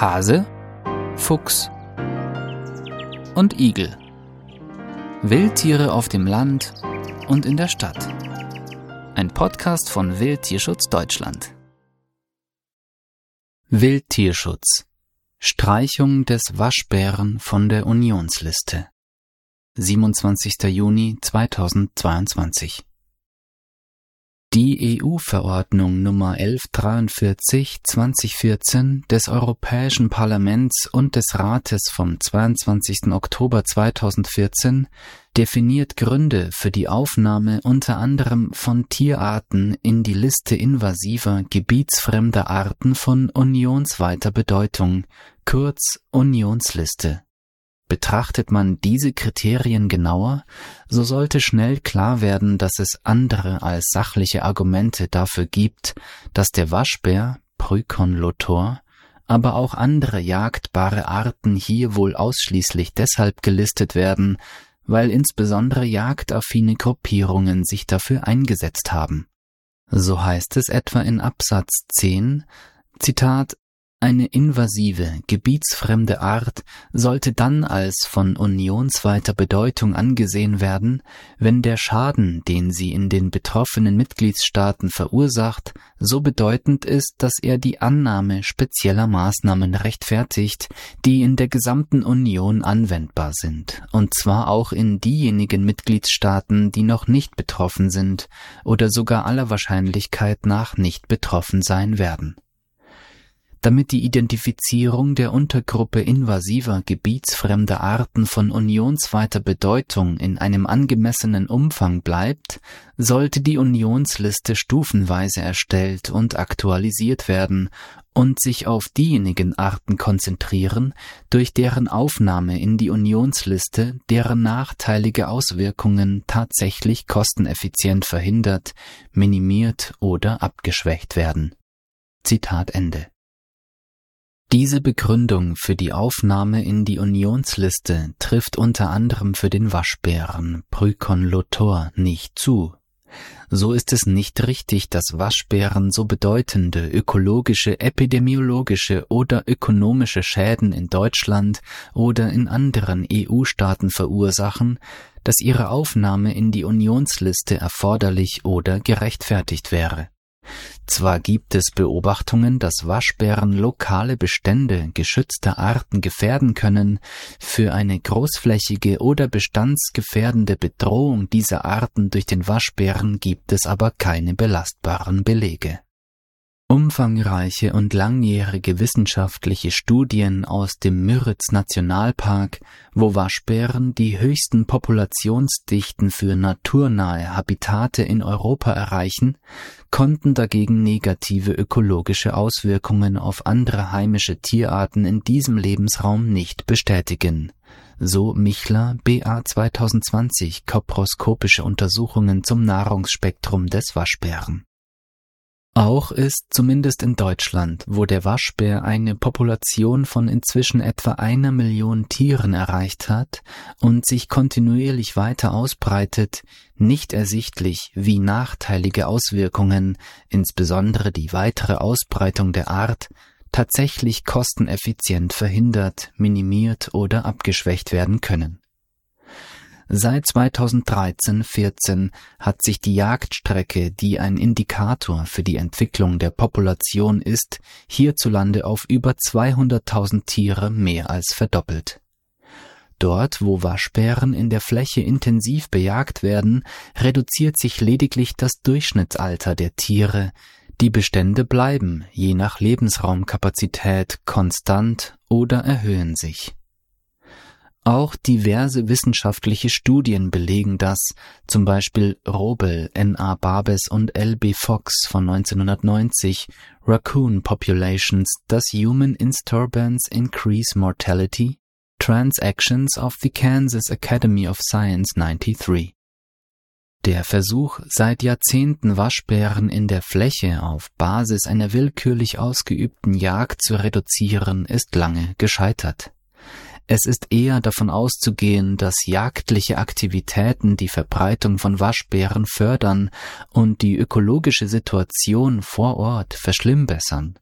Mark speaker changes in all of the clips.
Speaker 1: Hase, Fuchs und Igel. Wildtiere auf dem Land und in der Stadt. Ein Podcast von Wildtierschutz Deutschland. Wildtierschutz. Streichung des Waschbären von der Unionsliste. 27. Juni 2022 die EU-Verordnung Nummer 1143/2014 des Europäischen Parlaments und des Rates vom 22. Oktober 2014 definiert Gründe für die Aufnahme unter anderem von Tierarten in die Liste invasiver, gebietsfremder Arten von unionsweiter Bedeutung, kurz Unionsliste Betrachtet man diese Kriterien genauer, so sollte schnell klar werden, dass es andere als sachliche Argumente dafür gibt, dass der Waschbär Prycon lotor, aber auch andere jagdbare Arten hier wohl ausschließlich deshalb gelistet werden, weil insbesondere jagdaffine Gruppierungen sich dafür eingesetzt haben. So heißt es etwa in Absatz 10, Zitat, eine invasive, gebietsfremde Art sollte dann als von unionsweiter Bedeutung angesehen werden, wenn der Schaden, den sie in den betroffenen Mitgliedstaaten verursacht, so bedeutend ist, dass er die Annahme spezieller Maßnahmen rechtfertigt, die in der gesamten Union anwendbar sind, und zwar auch in diejenigen Mitgliedstaaten, die noch nicht betroffen sind oder sogar aller Wahrscheinlichkeit nach nicht betroffen sein werden damit die Identifizierung der Untergruppe invasiver gebietsfremder Arten von unionsweiter Bedeutung in einem angemessenen Umfang bleibt, sollte die Unionsliste stufenweise erstellt und aktualisiert werden und sich auf diejenigen Arten konzentrieren, durch deren Aufnahme in die Unionsliste deren nachteilige Auswirkungen tatsächlich kosteneffizient verhindert, minimiert oder abgeschwächt werden. Zitat Ende. Diese Begründung für die Aufnahme in die Unionsliste trifft unter anderem für den Waschbären Prycon lotor nicht zu. So ist es nicht richtig, dass Waschbären so bedeutende ökologische, epidemiologische oder ökonomische Schäden in Deutschland oder in anderen EU-Staaten verursachen, dass ihre Aufnahme in die Unionsliste erforderlich oder gerechtfertigt wäre. Zwar gibt es Beobachtungen, dass Waschbären lokale Bestände geschützter Arten gefährden können, für eine großflächige oder bestandsgefährdende Bedrohung dieser Arten durch den Waschbären gibt es aber keine belastbaren Belege Umfangreiche und langjährige wissenschaftliche Studien aus dem Müritz Nationalpark, wo Waschbären die höchsten Populationsdichten für naturnahe Habitate in Europa erreichen, konnten dagegen negative ökologische Auswirkungen auf andere heimische Tierarten in diesem Lebensraum nicht bestätigen. So Michler BA 2020 Koproskopische Untersuchungen zum Nahrungsspektrum des Waschbären auch ist, zumindest in Deutschland, wo der Waschbär eine Population von inzwischen etwa einer Million Tieren erreicht hat und sich kontinuierlich weiter ausbreitet, nicht ersichtlich, wie nachteilige Auswirkungen, insbesondere die weitere Ausbreitung der Art, tatsächlich kosteneffizient verhindert, minimiert oder abgeschwächt werden können Seit 2013-14 hat sich die Jagdstrecke, die ein Indikator für die Entwicklung der Population ist, hierzulande auf über 200.000 Tiere mehr als verdoppelt. Dort, wo Waschbären in der Fläche intensiv bejagt werden, reduziert sich lediglich das Durchschnittsalter der Tiere, die Bestände bleiben, je nach Lebensraumkapazität, konstant oder erhöhen sich. Auch diverse wissenschaftliche Studien belegen das, zum Beispiel Robel, N.A. Babes und L.B. Fox von 1990, Raccoon Populations, Does Human Disturbance Increase Mortality? Transactions of the Kansas Academy of Science 93. Der Versuch, seit Jahrzehnten Waschbären in der Fläche auf Basis einer willkürlich ausgeübten Jagd zu reduzieren, ist lange gescheitert. Es ist eher davon auszugehen, dass jagdliche Aktivitäten die Verbreitung von Waschbären fördern und die ökologische Situation vor Ort verschlimmbessern.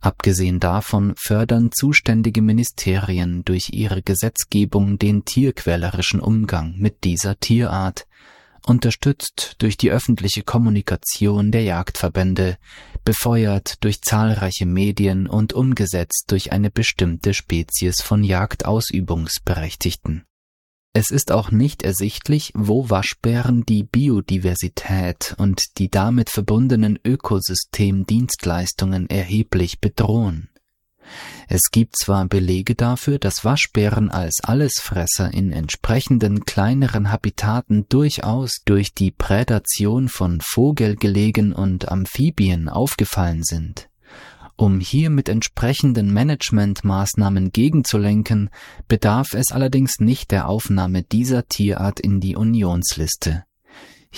Speaker 1: Abgesehen davon fördern zuständige Ministerien durch ihre Gesetzgebung den tierquälerischen Umgang mit dieser Tierart, unterstützt durch die öffentliche Kommunikation der Jagdverbände, befeuert durch zahlreiche Medien und umgesetzt durch eine bestimmte Spezies von Jagdausübungsberechtigten. Es ist auch nicht ersichtlich, wo Waschbären die Biodiversität und die damit verbundenen Ökosystemdienstleistungen erheblich bedrohen. Es gibt zwar Belege dafür, dass Waschbären als Allesfresser in entsprechenden kleineren Habitaten durchaus durch die Prädation von Vogelgelegen und Amphibien aufgefallen sind. Um hier mit entsprechenden Managementmaßnahmen gegenzulenken, bedarf es allerdings nicht der Aufnahme dieser Tierart in die Unionsliste.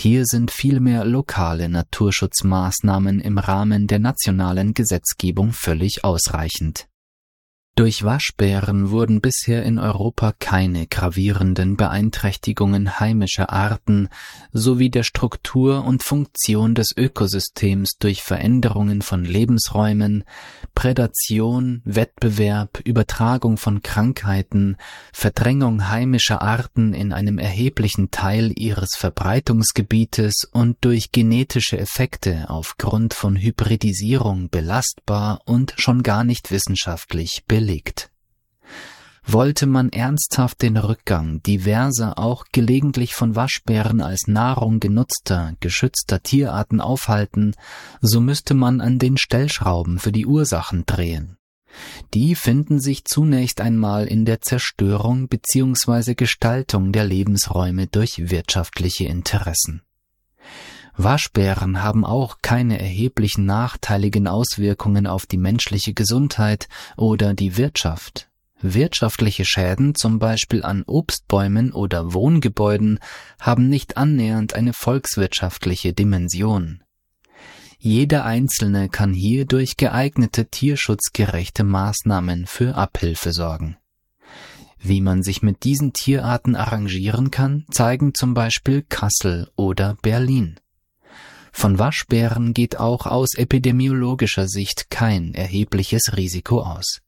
Speaker 1: Hier sind vielmehr lokale Naturschutzmaßnahmen im Rahmen der nationalen Gesetzgebung völlig ausreichend. Durch Waschbären wurden bisher in Europa keine gravierenden Beeinträchtigungen heimischer Arten sowie der Struktur und Funktion des Ökosystems durch Veränderungen von Lebensräumen, Prädation, Wettbewerb, Übertragung von Krankheiten, Verdrängung heimischer Arten in einem erheblichen Teil ihres Verbreitungsgebietes und durch genetische Effekte aufgrund von Hybridisierung belastbar und schon gar nicht wissenschaftlich belegt belegt. Wollte man ernsthaft den Rückgang diverser auch gelegentlich von Waschbären als Nahrung genutzter, geschützter Tierarten aufhalten, so müsste man an den Stellschrauben für die Ursachen drehen. Die finden sich zunächst einmal in der Zerstörung bzw. Gestaltung der Lebensräume durch wirtschaftliche Interessen. Waschbären haben auch keine erheblichen nachteiligen Auswirkungen auf die menschliche Gesundheit oder die Wirtschaft. Wirtschaftliche Schäden, zum Beispiel an Obstbäumen oder Wohngebäuden, haben nicht annähernd eine volkswirtschaftliche Dimension. Jeder Einzelne kann hier durch geeignete tierschutzgerechte Maßnahmen für Abhilfe sorgen. Wie man sich mit diesen Tierarten arrangieren kann, zeigen zum Beispiel Kassel oder Berlin. Von Waschbären geht auch aus epidemiologischer Sicht kein erhebliches Risiko aus.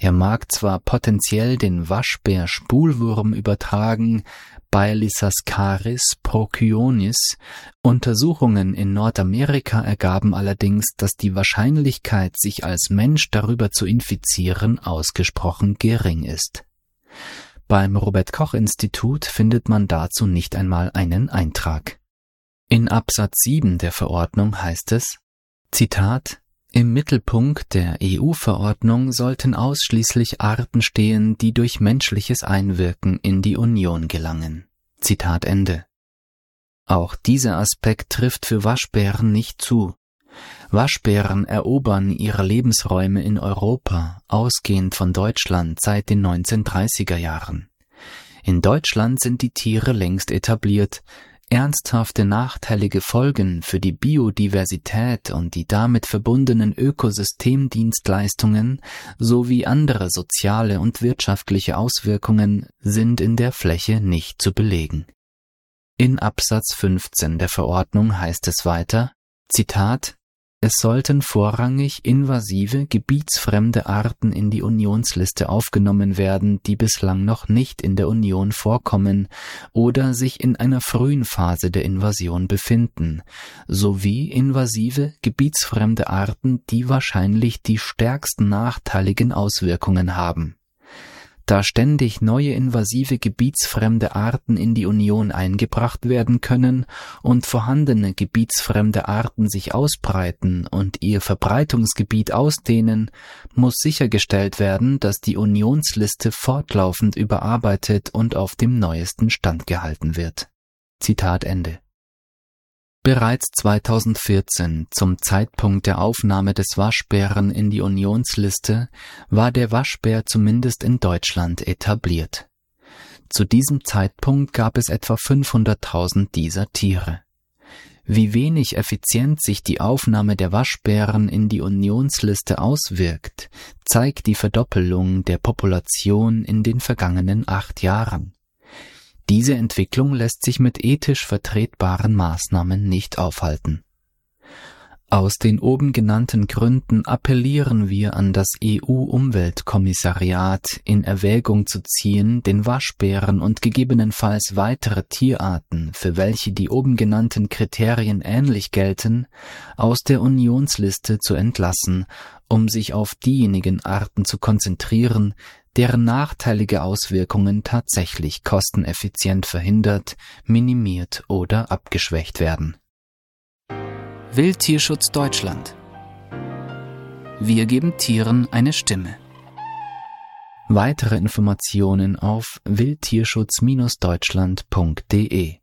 Speaker 1: Er mag zwar potenziell den Waschbär-Spulwurm übertragen, Bailisascaris procyonis. Untersuchungen in Nordamerika ergaben allerdings, dass die Wahrscheinlichkeit, sich als Mensch darüber zu infizieren, ausgesprochen gering ist. Beim Robert Koch Institut findet man dazu nicht einmal einen Eintrag. In Absatz 7 der Verordnung heißt es, Zitat, im Mittelpunkt der EU-Verordnung sollten ausschließlich Arten stehen, die durch menschliches Einwirken in die Union gelangen. Zitat Ende. Auch dieser Aspekt trifft für Waschbären nicht zu. Waschbären erobern ihre Lebensräume in Europa, ausgehend von Deutschland seit den 1930er Jahren. In Deutschland sind die Tiere längst etabliert, Ernsthafte nachteilige Folgen für die Biodiversität und die damit verbundenen Ökosystemdienstleistungen sowie andere soziale und wirtschaftliche Auswirkungen sind in der Fläche nicht zu belegen. In Absatz 15 der Verordnung heißt es weiter, Zitat, es sollten vorrangig invasive, gebietsfremde Arten in die Unionsliste aufgenommen werden, die bislang noch nicht in der Union vorkommen oder sich in einer frühen Phase der Invasion befinden, sowie invasive, gebietsfremde Arten, die wahrscheinlich die stärksten nachteiligen Auswirkungen haben da ständig neue invasive gebietsfremde Arten in die Union eingebracht werden können und vorhandene gebietsfremde Arten sich ausbreiten und ihr Verbreitungsgebiet ausdehnen, muss sichergestellt werden, dass die Unionsliste fortlaufend überarbeitet und auf dem neuesten Stand gehalten wird. Zitat Ende. Bereits 2014, zum Zeitpunkt der Aufnahme des Waschbären in die Unionsliste, war der Waschbär zumindest in Deutschland etabliert. Zu diesem Zeitpunkt gab es etwa 500.000 dieser Tiere. Wie wenig effizient sich die Aufnahme der Waschbären in die Unionsliste auswirkt, zeigt die Verdoppelung der Population in den vergangenen acht Jahren. Diese Entwicklung lässt sich mit ethisch vertretbaren Maßnahmen nicht aufhalten. Aus den oben genannten Gründen appellieren wir an das EU-Umweltkommissariat, in Erwägung zu ziehen, den Waschbären und gegebenenfalls weitere Tierarten, für welche die oben genannten Kriterien ähnlich gelten, aus der Unionsliste zu entlassen, um sich auf diejenigen Arten zu konzentrieren, deren nachteilige Auswirkungen tatsächlich kosteneffizient verhindert, minimiert oder abgeschwächt werden Wildtierschutz Deutschland. Wir geben Tieren eine Stimme. Weitere Informationen auf wildtierschutz-deutschland.de